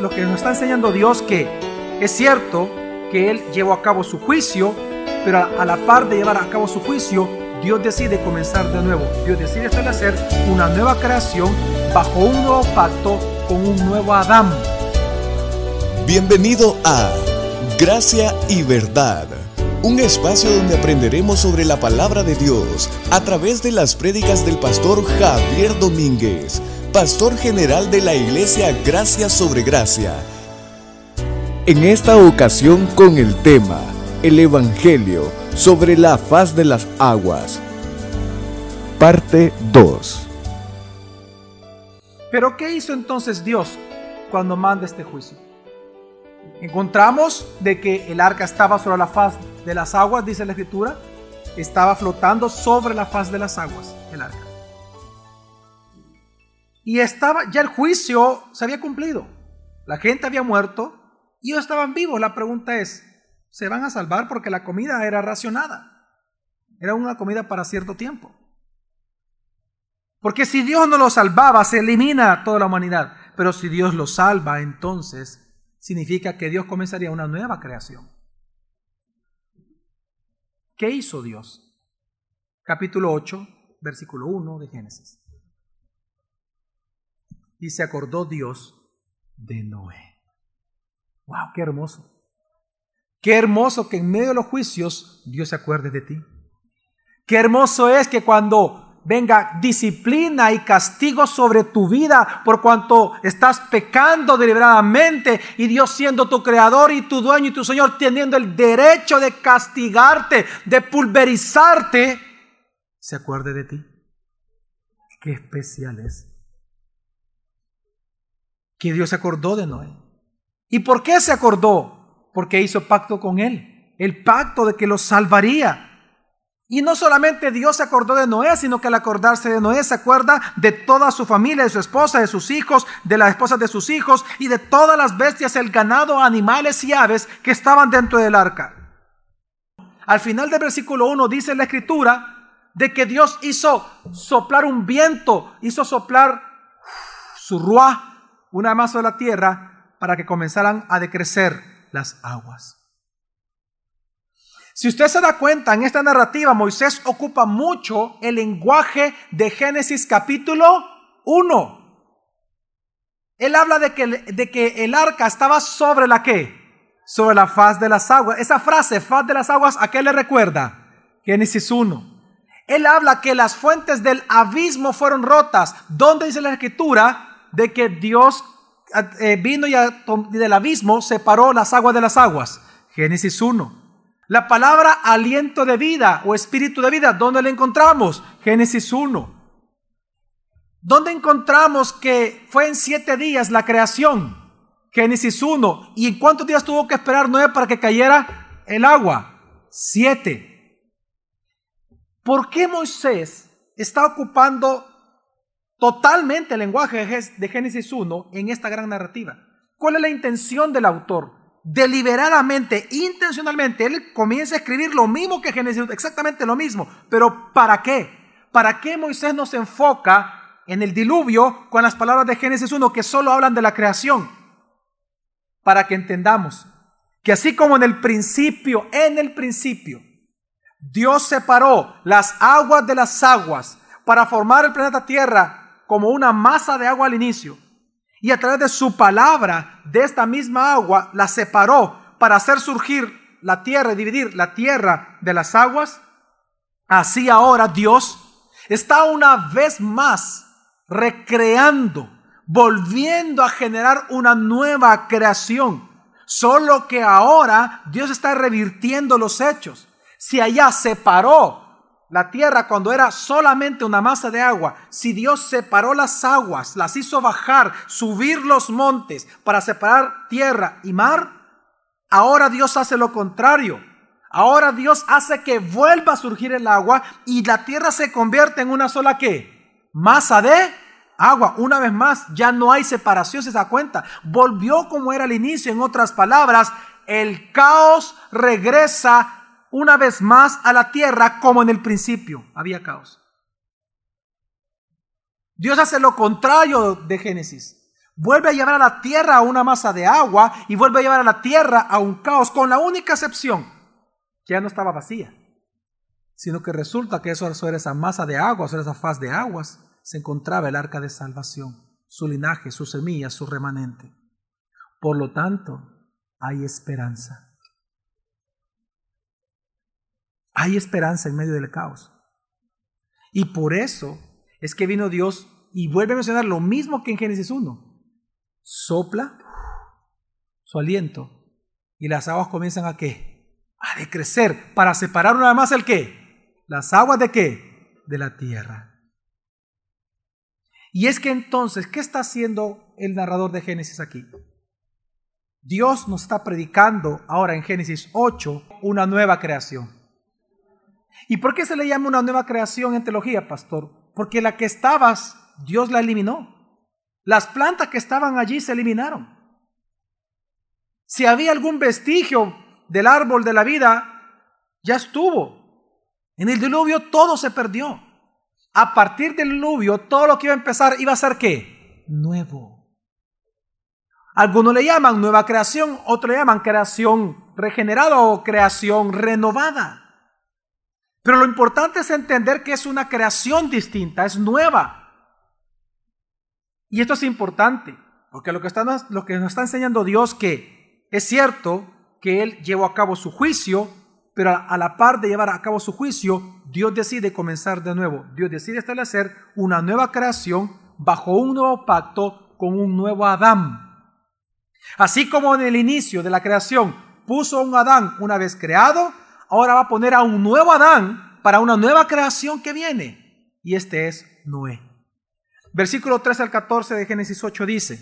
lo que nos está enseñando Dios que es cierto que Él llevó a cabo su juicio, pero a la par de llevar a cabo su juicio, Dios decide comenzar de nuevo. Dios decide establecer una nueva creación bajo un nuevo pacto con un nuevo Adán. Bienvenido a Gracia y Verdad, un espacio donde aprenderemos sobre la palabra de Dios a través de las prédicas del pastor Javier Domínguez, pastor general de la iglesia Gracia sobre Gracia. En esta ocasión con el tema El Evangelio sobre la faz de las aguas. Parte 2. Pero ¿qué hizo entonces Dios cuando manda este juicio? Encontramos de que el arca estaba sobre la faz de las aguas, dice la escritura, estaba flotando sobre la faz de las aguas, el arca. Y estaba, ya el juicio se había cumplido. La gente había muerto y ellos estaban vivos. La pregunta es, ¿se van a salvar? Porque la comida era racionada. Era una comida para cierto tiempo. Porque si Dios no lo salvaba, se elimina toda la humanidad. Pero si Dios lo salva, entonces significa que Dios comenzaría una nueva creación. ¿Qué hizo Dios? Capítulo 8, versículo 1 de Génesis. Y se acordó Dios de Noé. ¡Wow! ¡Qué hermoso! Qué hermoso que en medio de los juicios Dios se acuerde de ti. Qué hermoso es que cuando venga disciplina y castigo sobre tu vida por cuanto estás pecando deliberadamente y Dios siendo tu creador y tu dueño y tu Señor teniendo el derecho de castigarte, de pulverizarte, se acuerde de ti. Qué especial es. Que Dios se acordó de Noé. ¿Y por qué se acordó? Porque hizo pacto con él. El pacto de que lo salvaría y no solamente Dios se acordó de Noé, sino que al acordarse de Noé se acuerda de toda su familia, de su esposa, de sus hijos, de las esposas de sus hijos y de todas las bestias, el ganado, animales y aves que estaban dentro del arca. Al final del versículo 1 dice la escritura de que Dios hizo soplar un viento, hizo soplar su ruá una más sobre la tierra para que comenzaran a decrecer las aguas. Si usted se da cuenta, en esta narrativa Moisés ocupa mucho el lenguaje de Génesis capítulo 1. Él habla de que, de que el arca estaba sobre la qué? Sobre la faz de las aguas. Esa frase, faz de las aguas, ¿a qué le recuerda? Génesis 1. Él habla que las fuentes del abismo fueron rotas. ¿Dónde dice la escritura de que Dios eh, vino y del abismo separó las aguas de las aguas? Génesis 1. La palabra aliento de vida o espíritu de vida, ¿dónde la encontramos? Génesis 1. ¿Dónde encontramos que fue en siete días la creación? Génesis 1. ¿Y en cuántos días tuvo que esperar Noé para que cayera el agua? Siete. ¿Por qué Moisés está ocupando totalmente el lenguaje de Génesis 1 en esta gran narrativa? ¿Cuál es la intención del autor? deliberadamente, intencionalmente, él comienza a escribir lo mismo que Génesis, exactamente lo mismo. Pero ¿para qué? ¿Para qué Moisés nos enfoca en el diluvio con las palabras de Génesis 1 que solo hablan de la creación? Para que entendamos que así como en el principio, en el principio, Dios separó las aguas de las aguas para formar el planeta Tierra como una masa de agua al inicio y a través de su palabra, de esta misma agua, la separó para hacer surgir la tierra y dividir la tierra de las aguas. Así ahora Dios está una vez más recreando, volviendo a generar una nueva creación. Solo que ahora Dios está revirtiendo los hechos. Si allá separó la tierra cuando era solamente una masa de agua, si Dios separó las aguas, las hizo bajar, subir los montes para separar tierra y mar, ahora Dios hace lo contrario. Ahora Dios hace que vuelva a surgir el agua y la tierra se convierte en una sola qué? Masa de agua. Una vez más, ya no hay separación, se da cuenta. Volvió como era al inicio. En otras palabras, el caos regresa una vez más a la tierra como en el principio. Había caos. Dios hace lo contrario de Génesis. Vuelve a llevar a la tierra a una masa de agua y vuelve a llevar a la tierra a un caos, con la única excepción que ya no estaba vacía, sino que resulta que eso, esa masa de agua, sobre esa faz de aguas, se encontraba el arca de salvación, su linaje, su semilla, su remanente. Por lo tanto, hay esperanza. Hay esperanza en medio del caos. Y por eso es que vino Dios y vuelve a mencionar lo mismo que en Génesis 1. Sopla su aliento y las aguas comienzan a qué? A decrecer para separar una vez más el qué? Las aguas de qué? De la tierra. Y es que entonces, ¿qué está haciendo el narrador de Génesis aquí? Dios nos está predicando ahora en Génesis 8 una nueva creación. ¿Y por qué se le llama una nueva creación en teología, pastor? Porque la que estabas, Dios la eliminó. Las plantas que estaban allí se eliminaron. Si había algún vestigio del árbol de la vida, ya estuvo. En el diluvio todo se perdió. A partir del diluvio, todo lo que iba a empezar iba a ser qué? Nuevo. Algunos le llaman nueva creación, otros le llaman creación regenerada o creación renovada. Pero lo importante es entender que es una creación distinta, es nueva. Y esto es importante, porque lo que, está, nos está enseñando Dios que es cierto que Él llevó a cabo su juicio, pero a la par de llevar a cabo su juicio, Dios decide comenzar de nuevo. Dios decide establecer una nueva creación bajo un nuevo pacto con un nuevo Adán. Así como en el inicio de la creación puso un Adán una vez creado, ahora va a poner a un nuevo Adán para una nueva creación que viene. Y este es Noé. Versículo 13 al 14 de Génesis 8 dice,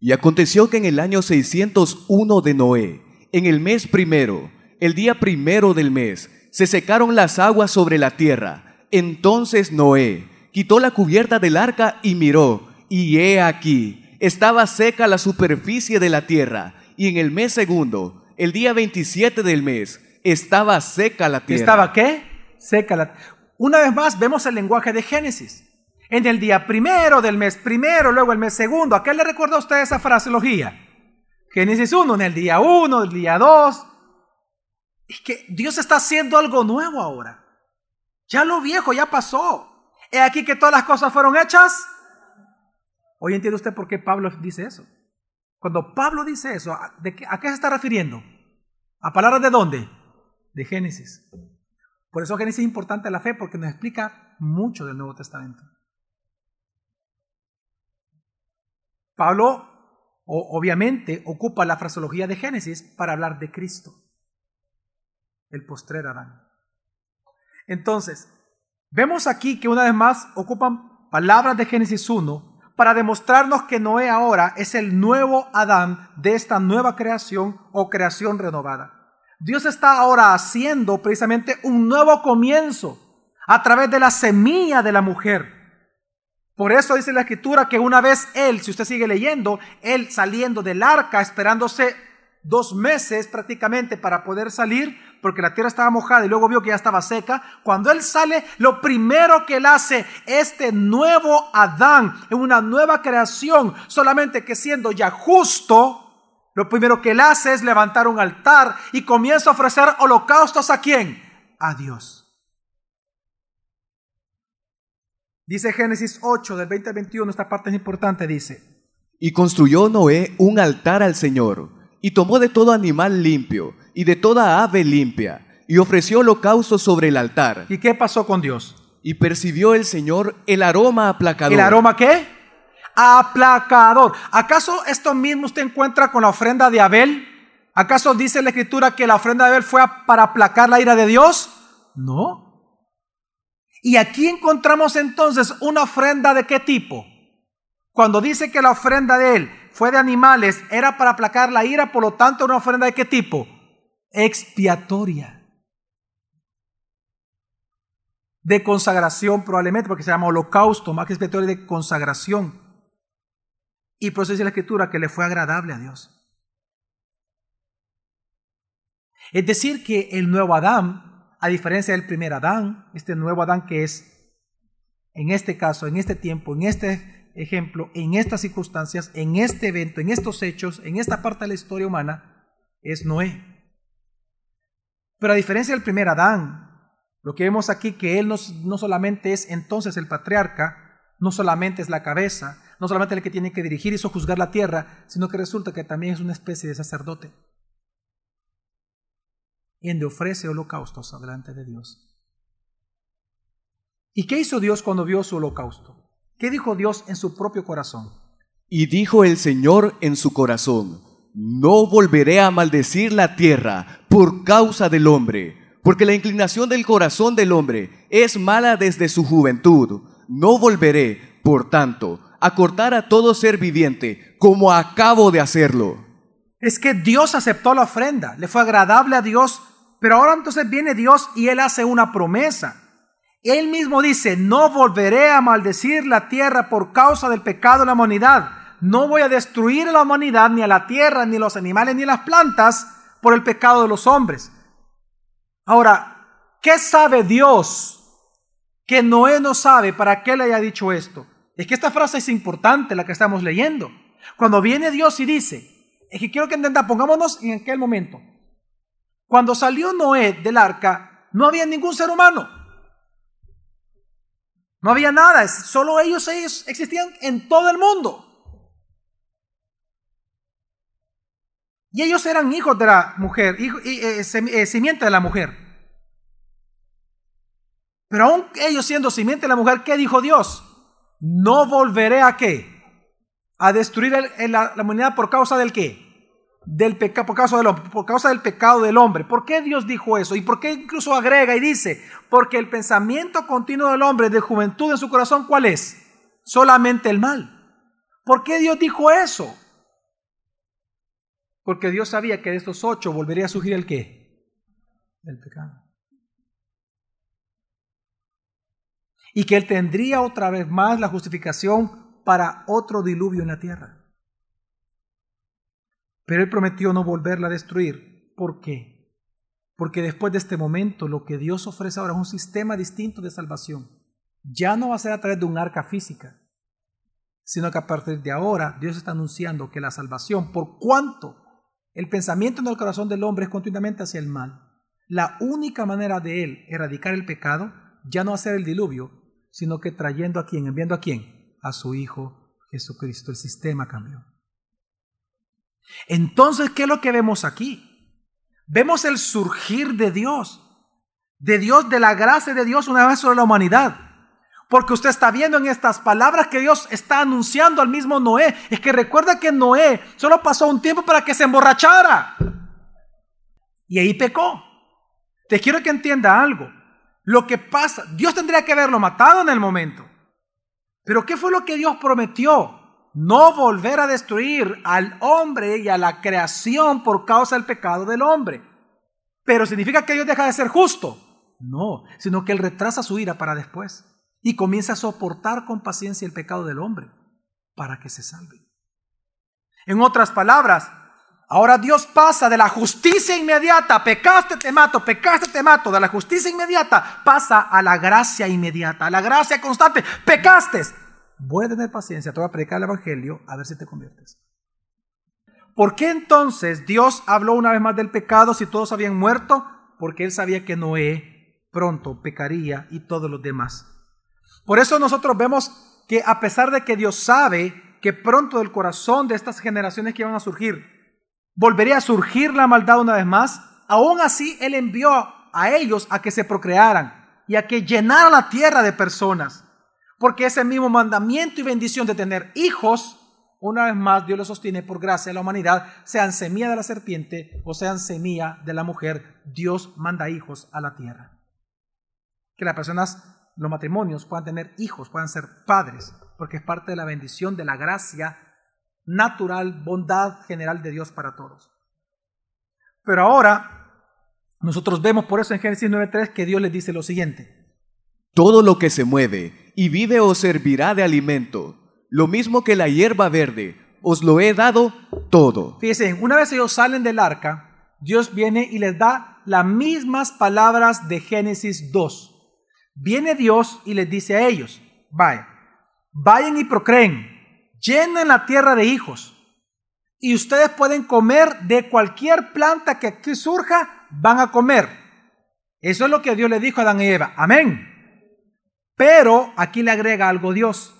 Y aconteció que en el año 601 de Noé, en el mes primero, el día primero del mes, se secaron las aguas sobre la tierra. Entonces Noé quitó la cubierta del arca y miró, y he aquí, estaba seca la superficie de la tierra, y en el mes segundo, el día 27 del mes, estaba seca la tierra. ¿Estaba qué? Seca la Una vez más vemos el lenguaje de Génesis. En el día primero del mes primero, luego el mes segundo. ¿A qué le recuerda a usted esa fraseología? Génesis 1, en el día 1, el día 2. Es que Dios está haciendo algo nuevo ahora. Ya lo viejo ya pasó. He aquí que todas las cosas fueron hechas Hoy entiende usted por qué Pablo dice eso. Cuando Pablo dice eso, ¿a, qué, ¿a qué se está refiriendo? ¿A palabras de dónde? De Génesis. Por eso Génesis es importante la fe, porque nos explica mucho del Nuevo Testamento. Pablo, obviamente, ocupa la fraseología de Génesis para hablar de Cristo, el postrer Adán. Entonces, vemos aquí que una vez más ocupan palabras de Génesis 1 para demostrarnos que Noé ahora es el nuevo Adán de esta nueva creación o creación renovada. Dios está ahora haciendo precisamente un nuevo comienzo a través de la semilla de la mujer. Por eso dice la escritura que una vez él, si usted sigue leyendo, él saliendo del arca, esperándose dos meses prácticamente para poder salir, porque la tierra estaba mojada y luego vio que ya estaba seca. Cuando él sale, lo primero que él hace, este nuevo Adán, en una nueva creación, solamente que siendo ya justo, lo primero que él hace es levantar un altar y comienza a ofrecer holocaustos a quién? A Dios. Dice Génesis 8 del 20 al 21, esta parte es importante, dice. Y construyó Noé un altar al Señor y tomó de todo animal limpio y de toda ave limpia, y ofreció holocausto sobre el altar. ¿Y qué pasó con Dios? Y percibió el Señor el aroma aplacador. ¿El aroma qué? Aplacador. ¿Acaso esto mismo usted encuentra con la ofrenda de Abel? ¿Acaso dice la escritura que la ofrenda de Abel fue para aplacar la ira de Dios? No. Y aquí encontramos entonces una ofrenda de qué tipo? Cuando dice que la ofrenda de él fue de animales, era para aplacar la ira, por lo tanto, una ofrenda de qué tipo? Expiatoria. De consagración, probablemente, porque se llama holocausto, más que expiatoria de consagración. Y por la escritura que le fue agradable a Dios. Es decir, que el nuevo Adán, a diferencia del primer Adán, este nuevo Adán que es, en este caso, en este tiempo, en este ejemplo en estas circunstancias, en este evento, en estos hechos, en esta parte de la historia humana, es Noé. Pero a diferencia del primer Adán, lo que vemos aquí que él no, no solamente es entonces el patriarca, no solamente es la cabeza, no solamente el que tiene que dirigir y sojuzgar la tierra, sino que resulta que también es una especie de sacerdote. Y en de ofrece holocaustos delante de Dios. ¿Y qué hizo Dios cuando vio su holocausto? ¿Qué dijo Dios en su propio corazón? Y dijo el Señor en su corazón, no volveré a maldecir la tierra por causa del hombre, porque la inclinación del corazón del hombre es mala desde su juventud. No volveré, por tanto, a cortar a todo ser viviente, como acabo de hacerlo. Es que Dios aceptó la ofrenda, le fue agradable a Dios, pero ahora entonces viene Dios y Él hace una promesa. Él mismo dice, no volveré a maldecir la tierra por causa del pecado de la humanidad. No voy a destruir a la humanidad, ni a la tierra, ni a los animales, ni a las plantas, por el pecado de los hombres. Ahora, ¿qué sabe Dios que Noé no sabe para qué le haya dicho esto? Es que esta frase es importante, la que estamos leyendo. Cuando viene Dios y dice, es que quiero que entienda, pongámonos en aquel momento. Cuando salió Noé del arca, no había ningún ser humano. No había nada, solo ellos, ellos existían en todo el mundo. Y ellos eran hijos de la mujer, hijo, eh, eh, simiente de la mujer. Pero aún ellos siendo simiente de la mujer, ¿qué dijo Dios? No volveré a qué? A destruir la, humanidad por causa del qué? Del pecado, por causa del por causa del pecado del hombre. ¿Por qué Dios dijo eso? ¿Y por qué incluso agrega y dice? Porque el pensamiento continuo del hombre de juventud en su corazón, ¿cuál es? Solamente el mal. ¿Por qué Dios dijo eso? Porque Dios sabía que de estos ocho volvería a surgir el qué? El pecado. Y que Él tendría otra vez más la justificación para otro diluvio en la tierra. Pero Él prometió no volverla a destruir. ¿Por qué? Porque después de este momento lo que Dios ofrece ahora es un sistema distinto de salvación. Ya no va a ser a través de un arca física, sino que a partir de ahora Dios está anunciando que la salvación, por cuanto el pensamiento en el corazón del hombre es continuamente hacia el mal, la única manera de él erradicar el pecado ya no va a ser el diluvio, sino que trayendo a quién, enviando a quién, a su Hijo Jesucristo. El sistema cambió. Entonces, ¿qué es lo que vemos aquí? Vemos el surgir de Dios, de Dios, de la gracia de Dios una vez sobre la humanidad. Porque usted está viendo en estas palabras que Dios está anunciando al mismo Noé. Es que recuerda que Noé solo pasó un tiempo para que se emborrachara. Y ahí pecó. Te quiero que entienda algo. Lo que pasa, Dios tendría que haberlo matado en el momento. Pero ¿qué fue lo que Dios prometió? No volver a destruir al hombre y a la creación por causa del pecado del hombre. Pero ¿significa que Dios deja de ser justo? No, sino que Él retrasa su ira para después y comienza a soportar con paciencia el pecado del hombre para que se salve. En otras palabras, Ahora Dios pasa de la justicia inmediata, pecaste, te mato, pecaste, te mato, de la justicia inmediata pasa a la gracia inmediata, a la gracia constante, pecaste. Voy a tener paciencia, te voy a predicar el Evangelio a ver si te conviertes. ¿Por qué entonces Dios habló una vez más del pecado si todos habían muerto? Porque Él sabía que Noé pronto pecaría y todos los demás. Por eso nosotros vemos que a pesar de que Dios sabe que pronto del corazón de estas generaciones que van a surgir volvería a surgir la maldad una vez más, aún así Él envió a ellos a que se procrearan y a que llenaran la tierra de personas. Porque ese mismo mandamiento y bendición de tener hijos, una vez más Dios lo sostiene por gracia de la humanidad, sean semilla de la serpiente o sean semilla de la mujer, Dios manda hijos a la tierra. Que las personas, los matrimonios puedan tener hijos, puedan ser padres, porque es parte de la bendición de la gracia natural, bondad general de Dios para todos. Pero ahora nosotros vemos por eso en Génesis 9.3 que Dios les dice lo siguiente. Todo lo que se mueve y vive os servirá de alimento. Lo mismo que la hierba verde, os lo he dado todo. Fíjense, una vez ellos salen del arca, Dios viene y les da las mismas palabras de Génesis 2. Viene Dios y les dice a ellos, vaya, vayan y procreen, llenen la tierra de hijos. Y ustedes pueden comer de cualquier planta que aquí surja, van a comer. Eso es lo que Dios le dijo a Adán y Eva. Amén. Pero aquí le agrega algo Dios,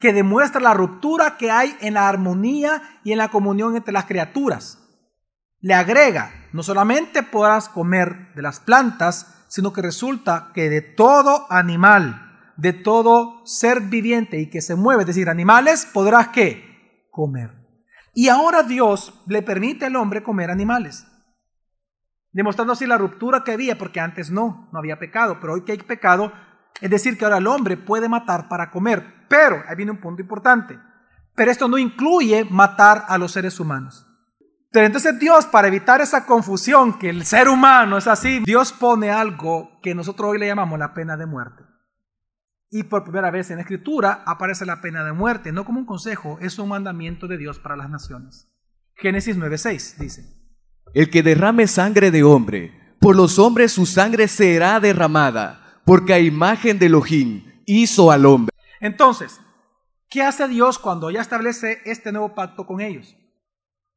que demuestra la ruptura que hay en la armonía y en la comunión entre las criaturas. Le agrega, no solamente podrás comer de las plantas, sino que resulta que de todo animal, de todo ser viviente y que se mueve, es decir, animales, podrás qué? Comer. Y ahora Dios le permite al hombre comer animales. Demostrando así la ruptura que había, porque antes no, no había pecado, pero hoy que hay pecado, es decir, que ahora el hombre puede matar para comer. Pero, ahí viene un punto importante, pero esto no incluye matar a los seres humanos. Pero entonces Dios, para evitar esa confusión que el ser humano es así, Dios pone algo que nosotros hoy le llamamos la pena de muerte. Y por primera vez en la escritura aparece la pena de muerte, no como un consejo, es un mandamiento de Dios para las naciones. Génesis 9:6 dice. El que derrame sangre de hombre, por los hombres su sangre será derramada, porque a imagen de Elohim hizo al hombre. Entonces, ¿qué hace Dios cuando ya establece este nuevo pacto con ellos?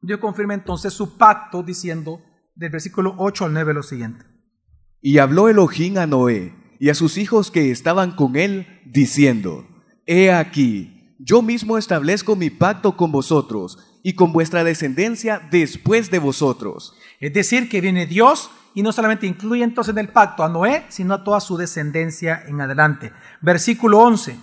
Dios confirma entonces su pacto diciendo del versículo 8 al 9 lo siguiente. Y habló Elohim a Noé y a sus hijos que estaban con él, diciendo, He aquí, yo mismo establezco mi pacto con vosotros y con vuestra descendencia después de vosotros. Es decir, que viene Dios y no solamente incluye entonces en el pacto a Noé, sino a toda su descendencia en adelante. Versículo 11.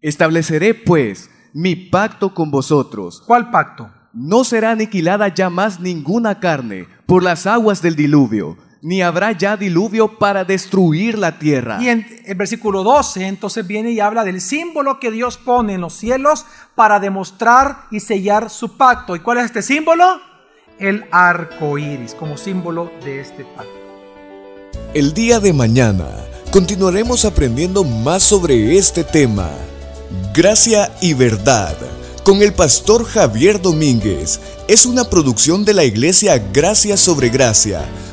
Estableceré pues mi pacto con vosotros. ¿Cuál pacto? no será aniquilada ya más ninguna carne por las aguas del diluvio, ni habrá ya diluvio para destruir la tierra. Y en el versículo 12 entonces viene y habla del símbolo que Dios pone en los cielos para demostrar y sellar su pacto. ¿Y cuál es este símbolo? El arco iris, como símbolo de este pacto. El día de mañana continuaremos aprendiendo más sobre este tema. Gracia y verdad con el pastor Javier Domínguez. Es una producción de la iglesia Gracia sobre Gracia.